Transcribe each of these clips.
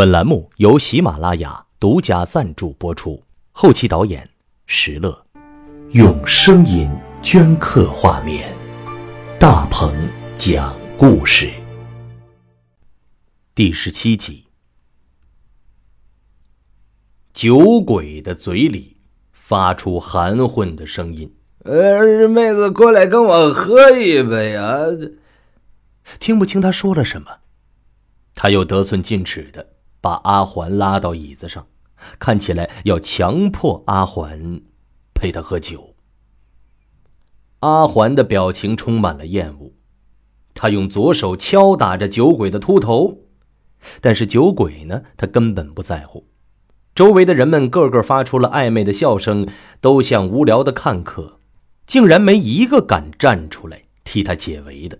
本栏目由喜马拉雅独家赞助播出，后期导演石乐，用声音镌刻画面，大鹏讲故事。第十七集，酒鬼的嘴里发出含混的声音：“呃，妹子，过来跟我喝一杯啊！”听不清他说了什么，他又得寸进尺的。把阿环拉到椅子上，看起来要强迫阿环陪他喝酒。阿环的表情充满了厌恶，他用左手敲打着酒鬼的秃头，但是酒鬼呢，他根本不在乎。周围的人们个个发出了暧昧的笑声，都像无聊的看客，竟然没一个敢站出来替他解围的。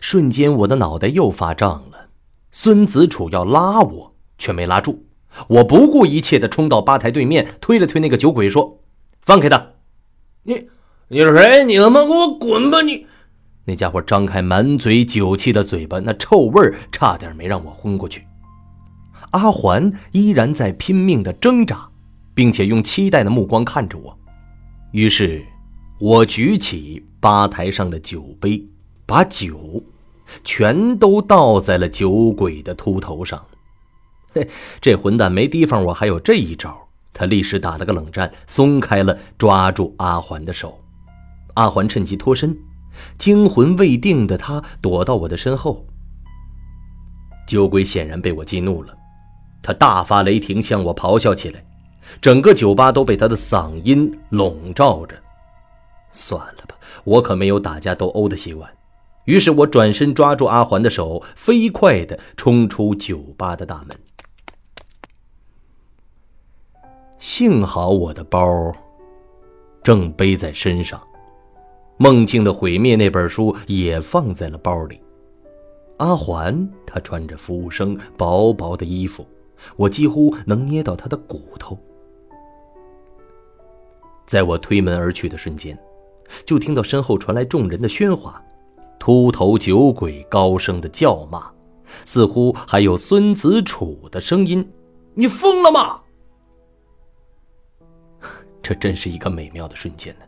瞬间，我的脑袋又发胀了。孙子楚要拉我，却没拉住。我不顾一切的冲到吧台对面，推了推那个酒鬼，说：“放开他！你你是谁？你他妈给我滚吧！你……”那家伙张开满嘴酒气的嘴巴，那臭味儿差点没让我昏过去。阿环依然在拼命的挣扎，并且用期待的目光看着我。于是，我举起吧台上的酒杯，把酒。全都倒在了酒鬼的秃头上，嘿，这混蛋没提防我还有这一招，他立时打了个冷战，松开了抓住阿环的手。阿环趁机脱身，惊魂未定的他躲到我的身后。酒鬼显然被我激怒了，他大发雷霆，向我咆哮起来，整个酒吧都被他的嗓音笼罩着。算了吧，我可没有打架斗殴的习惯。于是我转身抓住阿环的手，飞快的冲出酒吧的大门。幸好我的包正背在身上，《梦境的毁灭》那本书也放在了包里。阿环他穿着服务生薄薄的衣服，我几乎能捏到他的骨头。在我推门而去的瞬间，就听到身后传来众人的喧哗。秃头酒鬼高声的叫骂，似乎还有孙子楚的声音：“你疯了吗？” 这真是一个美妙的瞬间呢，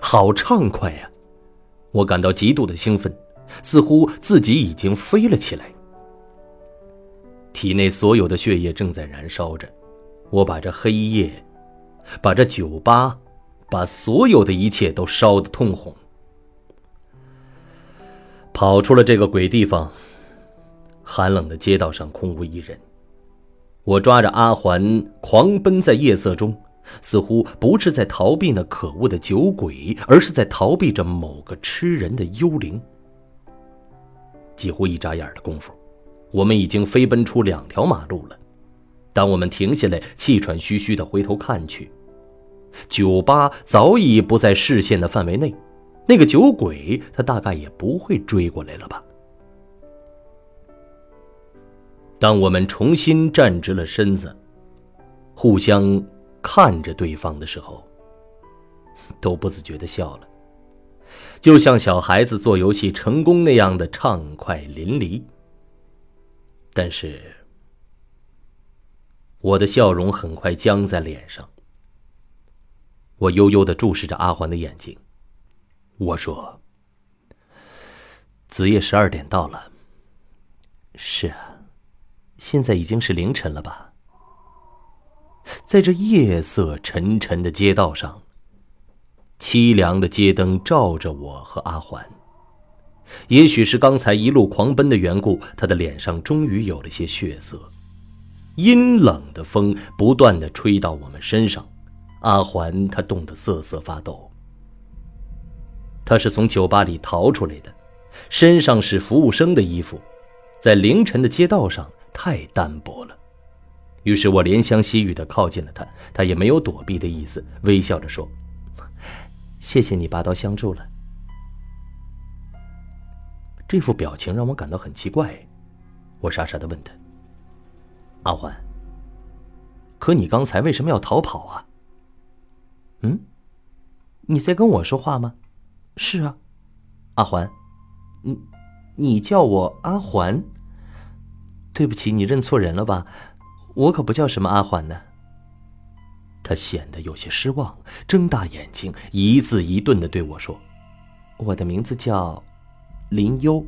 好畅快呀！我感到极度的兴奋，似乎自己已经飞了起来。体内所有的血液正在燃烧着，我把这黑夜，把这酒吧，把所有的一切都烧得通红。跑出了这个鬼地方，寒冷的街道上空无一人。我抓着阿环狂奔在夜色中，似乎不是在逃避那可恶的酒鬼，而是在逃避着某个吃人的幽灵。几乎一眨眼的功夫，我们已经飞奔出两条马路了。当我们停下来，气喘吁吁的回头看去，酒吧早已不在视线的范围内。那个酒鬼，他大概也不会追过来了吧？当我们重新站直了身子，互相看着对方的时候，都不自觉的笑了，就像小孩子做游戏成功那样的畅快淋漓。但是，我的笑容很快僵在脸上。我悠悠的注视着阿环的眼睛。我说：“子夜十二点到了。是啊，现在已经是凌晨了吧？在这夜色沉沉的街道上，凄凉的街灯照着我和阿环。也许是刚才一路狂奔的缘故，他的脸上终于有了些血色。阴冷的风不断的吹到我们身上，阿环他冻得瑟瑟发抖。”他是从酒吧里逃出来的，身上是服务生的衣服，在凌晨的街道上太单薄了。于是我怜香惜玉地靠近了他，他也没有躲避的意思，微笑着说：“谢谢你拔刀相助了。”这副表情让我感到很奇怪，我傻傻的问他：“阿环，可你刚才为什么要逃跑啊？”“嗯，你在跟我说话吗？”是啊，阿环，你，你叫我阿环。对不起，你认错人了吧？我可不叫什么阿环呢。他显得有些失望，睁大眼睛，一字一顿的对我说：“我的名字叫林幽。”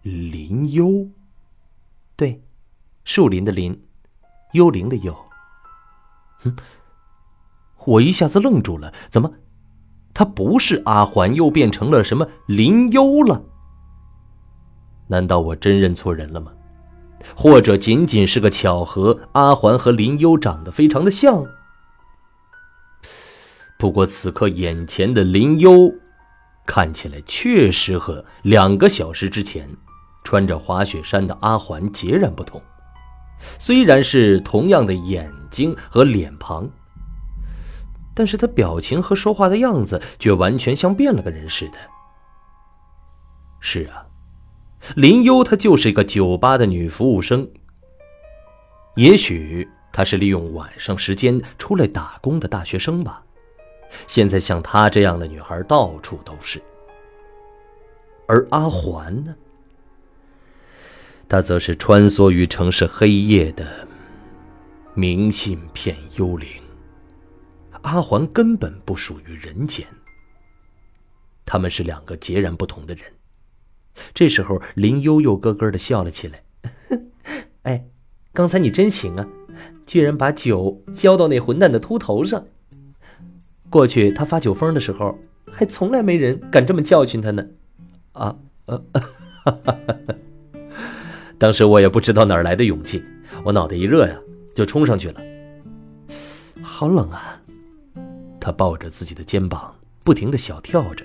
林幽，对，树林的林，幽灵的幽。哼，我一下子愣住了，怎么，他不是阿环，又变成了什么林幽了？难道我真认错人了吗？或者仅仅是个巧合？阿环和林幽长得非常的像。不过此刻眼前的林幽，看起来确实和两个小时之前穿着滑雪衫的阿环截然不同。虽然是同样的眼睛和脸庞，但是他表情和说话的样子却完全像变了个人似的。是啊。林优，她就是一个酒吧的女服务生。也许她是利用晚上时间出来打工的大学生吧。现在像她这样的女孩到处都是。而阿环呢？她则是穿梭于城市黑夜的明信片幽灵。阿环根本不属于人间。他们是两个截然不同的人。这时候，林悠悠咯咯的笑了起来。哎，刚才你真行啊，居然把酒浇到那混蛋的秃头上。过去他发酒疯的时候，还从来没人敢这么教训他呢。啊，当时我也不知道哪来的勇气，我脑袋一热呀，就冲上去了。好冷啊！他抱着自己的肩膀，不停的小跳着。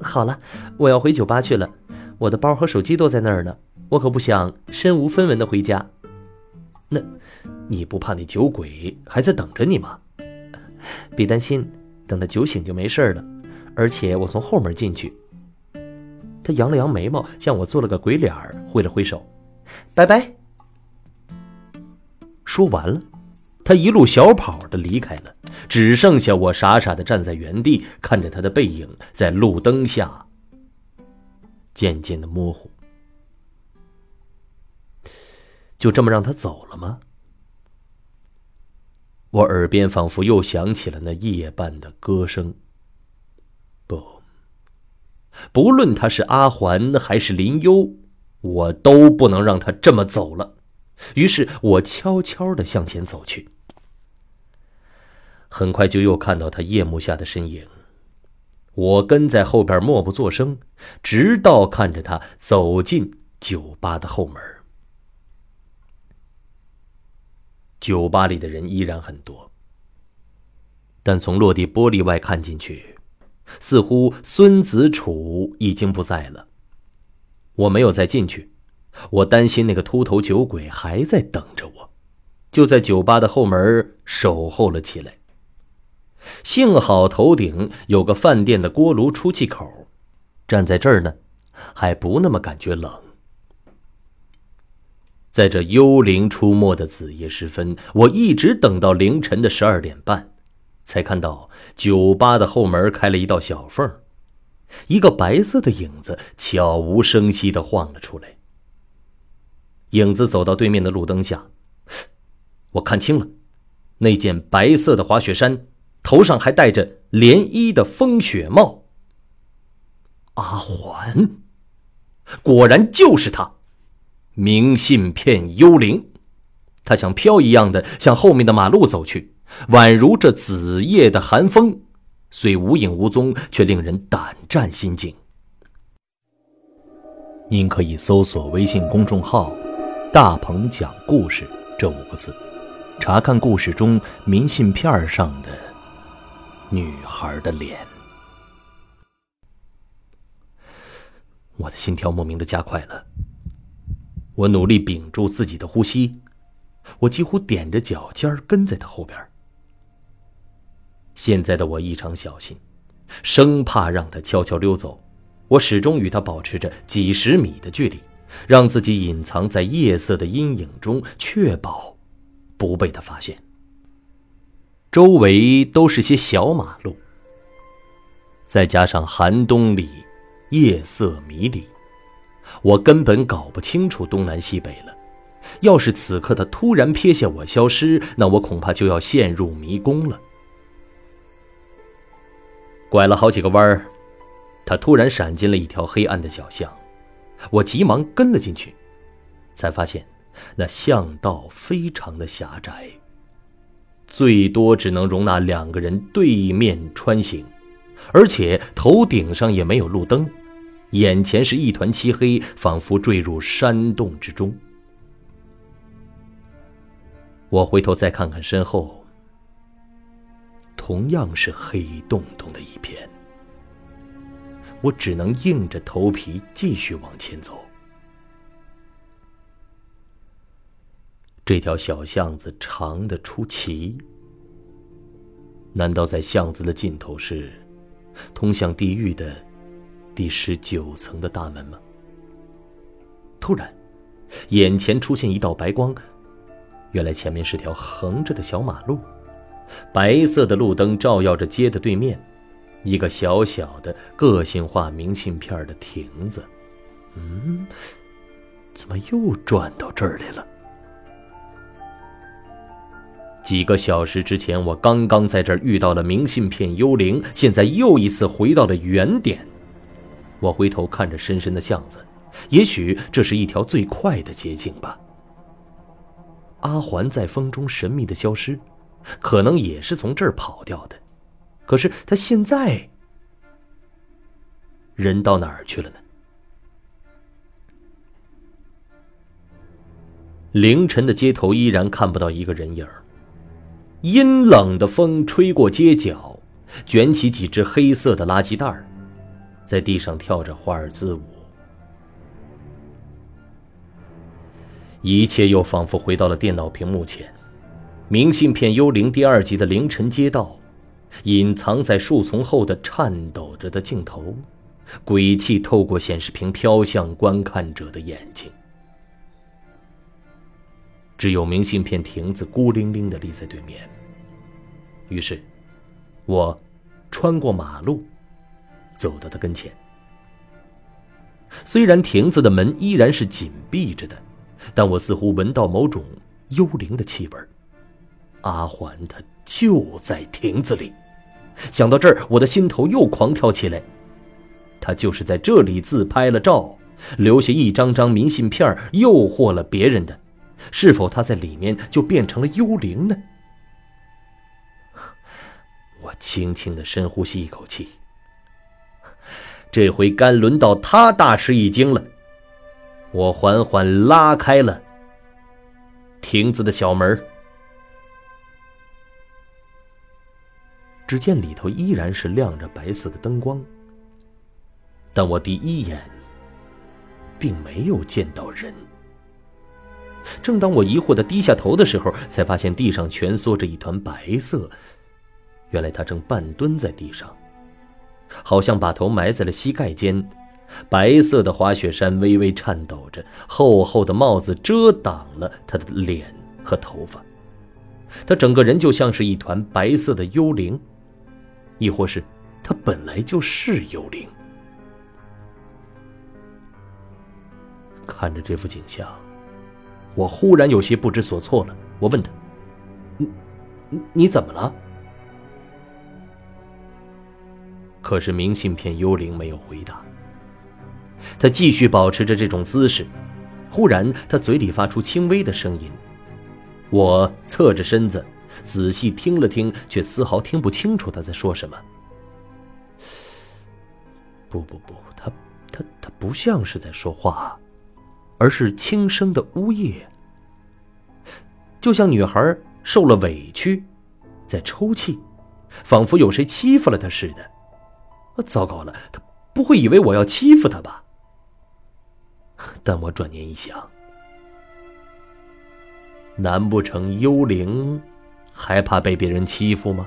好了，我要回酒吧去了。我的包和手机都在那儿呢，我可不想身无分文的回家。那，你不怕那酒鬼还在等着你吗？别担心，等他酒醒就没事了。而且我从后门进去。他扬了扬眉毛，向我做了个鬼脸儿，挥了挥手，拜拜。说完了，他一路小跑的离开了，只剩下我傻傻的站在原地，看着他的背影在路灯下。渐渐的模糊，就这么让他走了吗？我耳边仿佛又响起了那夜半的歌声。不，不论他是阿环还是林幽，我都不能让他这么走了。于是我悄悄的向前走去，很快就又看到他夜幕下的身影。我跟在后边默不作声，直到看着他走进酒吧的后门。酒吧里的人依然很多，但从落地玻璃外看进去，似乎孙子楚已经不在了。我没有再进去，我担心那个秃头酒鬼还在等着我，就在酒吧的后门守候了起来。幸好头顶有个饭店的锅炉出气口，站在这儿呢，还不那么感觉冷。在这幽灵出没的子夜时分，我一直等到凌晨的十二点半，才看到酒吧的后门开了一道小缝，一个白色的影子悄无声息的晃了出来。影子走到对面的路灯下，我看清了，那件白色的滑雪衫。头上还戴着涟漪的风雪帽。阿环，果然就是他，明信片幽灵。他像飘一样的向后面的马路走去，宛如这子夜的寒风，虽无影无踪，却令人胆战心惊。您可以搜索微信公众号“大鹏讲故事”这五个字，查看故事中明信片上的。女孩的脸，我的心跳莫名的加快了。我努力屏住自己的呼吸，我几乎踮着脚尖跟在他后边。现在的我异常小心，生怕让他悄悄溜走。我始终与他保持着几十米的距离，让自己隐藏在夜色的阴影中，确保不被他发现。周围都是些小马路，再加上寒冬里夜色迷离，我根本搞不清楚东南西北了。要是此刻他突然撇下我消失，那我恐怕就要陷入迷宫了。拐了好几个弯儿，他突然闪进了一条黑暗的小巷，我急忙跟了进去，才发现那巷道非常的狭窄，最多只能容纳两个人对面穿行，而且头顶上也没有路灯，眼前是一团漆黑，仿佛坠入山洞之中。我回头再看看身后，同样是黑洞洞的一片。我只能硬着头皮继续往前走。这条小巷子长的出奇，难道在巷子的尽头是通向地狱的第十九层的大门吗？突然，眼前出现一道白光。原来前面是条横着的小马路，白色的路灯照耀着街的对面，一个小小的个性化明信片的亭子。嗯，怎么又转到这儿来了？几个小时之前，我刚刚在这儿遇到了明信片幽灵，现在又一次回到了原点。我回头看着深深的巷子，也许这是一条最快的捷径吧。阿环在风中神秘的消失，可能也是从这儿跑掉的。可是他现在人到哪儿去了呢？凌晨的街头依然看不到一个人影。阴冷的风吹过街角，卷起几只黑色的垃圾袋儿，在地上跳着华尔兹舞。一切又仿佛回到了电脑屏幕前，《明信片幽灵》第二集的凌晨街道，隐藏在树丛后的颤抖着的镜头，鬼气透过显示屏飘向观看者的眼睛。只有明信片亭子孤零零的立在对面。于是，我穿过马路，走到他跟前。虽然亭子的门依然是紧闭着的。但我似乎闻到某种幽灵的气味阿环他就在亭子里。想到这儿，我的心头又狂跳起来。他就是在这里自拍了照，留下一张张明信片，诱惑了别人的。是否他在里面就变成了幽灵呢？我轻轻的深呼吸一口气。这回该轮到他大吃一惊了。我缓缓拉开了亭子的小门，只见里头依然是亮着白色的灯光，但我第一眼并没有见到人。正当我疑惑的低下头的时候，才发现地上蜷缩着一团白色，原来他正半蹲在地上，好像把头埋在了膝盖间。白色的滑雪衫微微颤抖着，厚厚的帽子遮挡了他的脸和头发，他整个人就像是一团白色的幽灵，亦或是他本来就是幽灵。看着这幅景象，我忽然有些不知所措了。我问他：“你，你怎么了？”可是明信片幽灵没有回答。他继续保持着这种姿势，忽然，他嘴里发出轻微的声音。我侧着身子，仔细听了听，却丝毫听不清楚他在说什么。不不不，他他他不像是在说话，而是轻声的呜咽，就像女孩受了委屈，在抽泣，仿佛有谁欺负了她似的。糟糕了，他不会以为我要欺负他吧？但我转念一想，难不成幽灵还怕被别人欺负吗？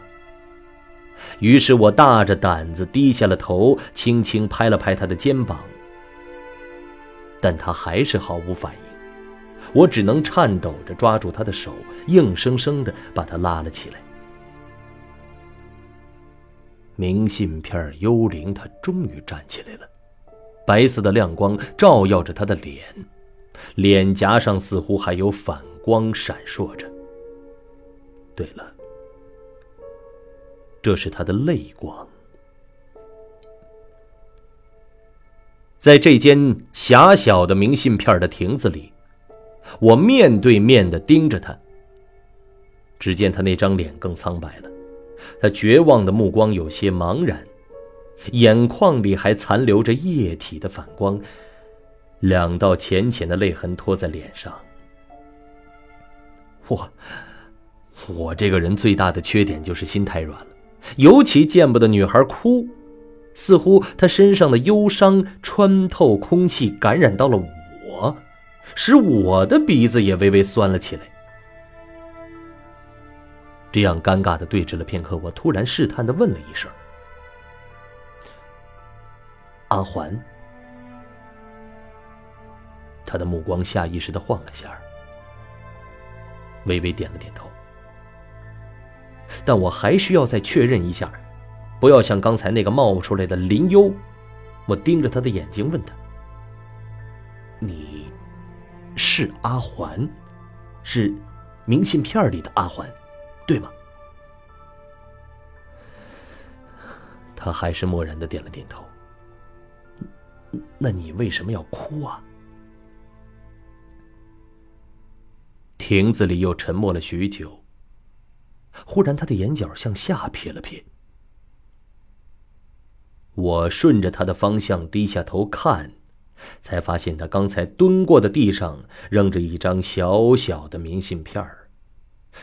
于是我大着胆子低下了头，轻轻拍了拍他的肩膀，但他还是毫无反应。我只能颤抖着抓住他的手，硬生生的把他拉了起来。明信片幽灵，他终于站起来了。白色的亮光照耀着他的脸，脸颊上似乎还有反光闪烁着。对了，这是他的泪光。在这间狭小的明信片的亭子里，我面对面的盯着他。只见他那张脸更苍白了，他绝望的目光有些茫然，眼眶里还残留着液体的反光，两道浅浅的泪痕拖在脸上。我，我这个人最大的缺点就是心太软了，尤其见不得女孩哭。似乎他身上的忧伤穿透空气，感染到了我，使我的鼻子也微微酸了起来。这样尴尬的对峙了片刻，我突然试探的问了一声：“阿环。”他的目光下意识的晃了下，微微点了点头。但我还需要再确认一下。不要像刚才那个冒出来的林幽，我盯着他的眼睛问他：“你是阿环，是明信片里的阿环，对吗？”他还是漠然的点了点头。那你为什么要哭啊？亭子里又沉默了许久。忽然，他的眼角向下瞥了瞥。我顺着他的方向低下头看，才发现他刚才蹲过的地上扔着一张小小的明信片儿。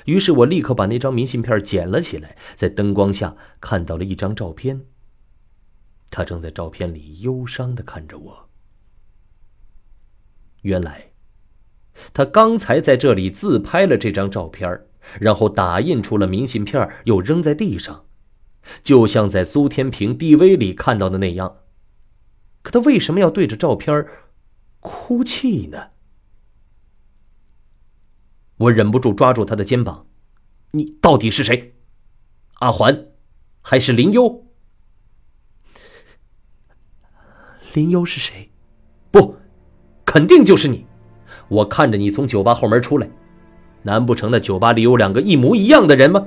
于是我立刻把那张明信片捡了起来，在灯光下看到了一张照片。他正在照片里忧伤的看着我。原来，他刚才在这里自拍了这张照片，然后打印出了明信片，又扔在地上。就像在苏天平 DV 里看到的那样，可他为什么要对着照片哭泣呢？我忍不住抓住他的肩膀：“你到底是谁？阿环，还是林幽？”林幽是谁？不，肯定就是你！我看着你从酒吧后门出来，难不成那酒吧里有两个一模一样的人吗？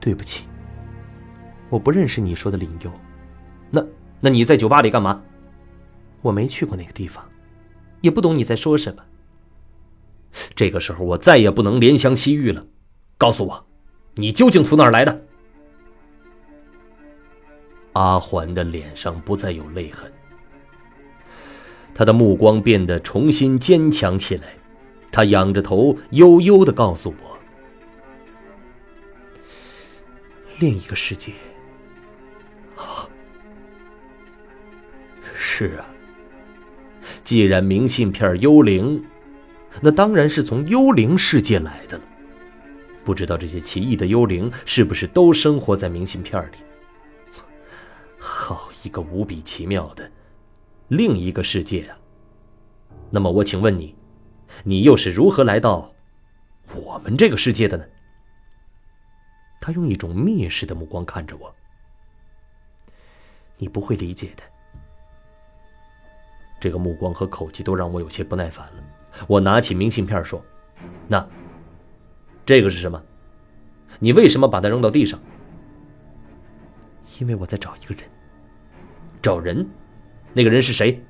对不起。我不认识你说的林幽，那那你在酒吧里干嘛？我没去过那个地方，也不懂你在说什么。这个时候我再也不能怜香惜玉了，告诉我，你究竟从哪儿来的？阿环的脸上不再有泪痕，他的目光变得重新坚强起来，他仰着头悠悠的告诉我：另一个世界。是啊，既然明信片幽灵，那当然是从幽灵世界来的了。不知道这些奇异的幽灵是不是都生活在明信片里？好一个无比奇妙的另一个世界啊！那么我请问你，你又是如何来到我们这个世界的呢？他用一种蔑视的目光看着我，你不会理解的。这个目光和口气都让我有些不耐烦了。我拿起明信片说：“那，这个是什么？你为什么把它扔到地上？”因为我在找一个人。找人？那个人是谁？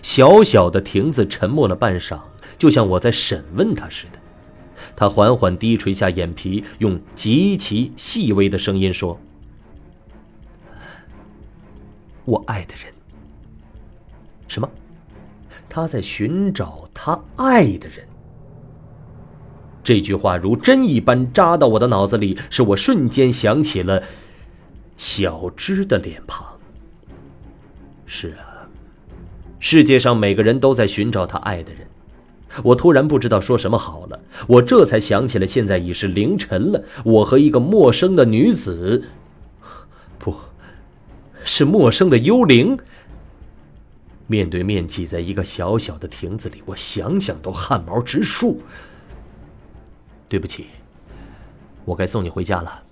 小小的亭子沉默了半晌，就像我在审问他似的。他缓缓低垂下眼皮，用极其细微的声音说。我爱的人，什么？他在寻找他爱的人。这句话如针一般扎到我的脑子里，使我瞬间想起了小芝的脸庞。是啊，世界上每个人都在寻找他爱的人。我突然不知道说什么好了。我这才想起来，现在已是凌晨了。我和一个陌生的女子。是陌生的幽灵，面对面挤在一个小小的亭子里，我想想都汗毛直竖。对不起，我该送你回家了。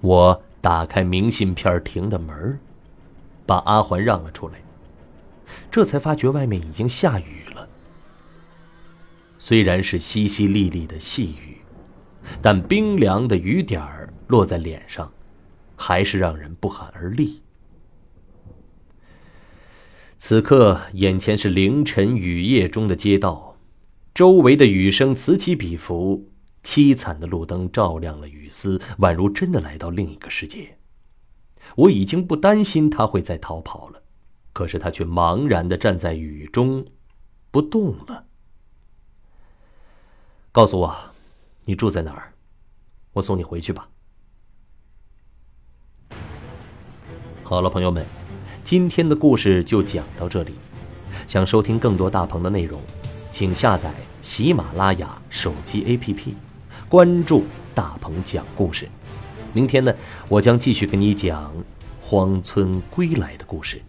我打开明信片亭的门把阿环让了出来。这才发觉外面已经下雨了。虽然是淅淅沥沥的细雨，但冰凉的雨点儿落在脸上，还是让人不寒而栗。此刻，眼前是凌晨雨夜中的街道，周围的雨声此起彼伏，凄惨的路灯照亮了雨丝，宛如真的来到另一个世界。我已经不担心他会再逃跑了，可是他却茫然的站在雨中，不动了。告诉我，你住在哪儿？我送你回去吧。好了，朋友们，今天的故事就讲到这里。想收听更多大鹏的内容，请下载喜马拉雅手机 APP，关注大鹏讲故事。明天呢，我将继续给你讲荒村归来的故事。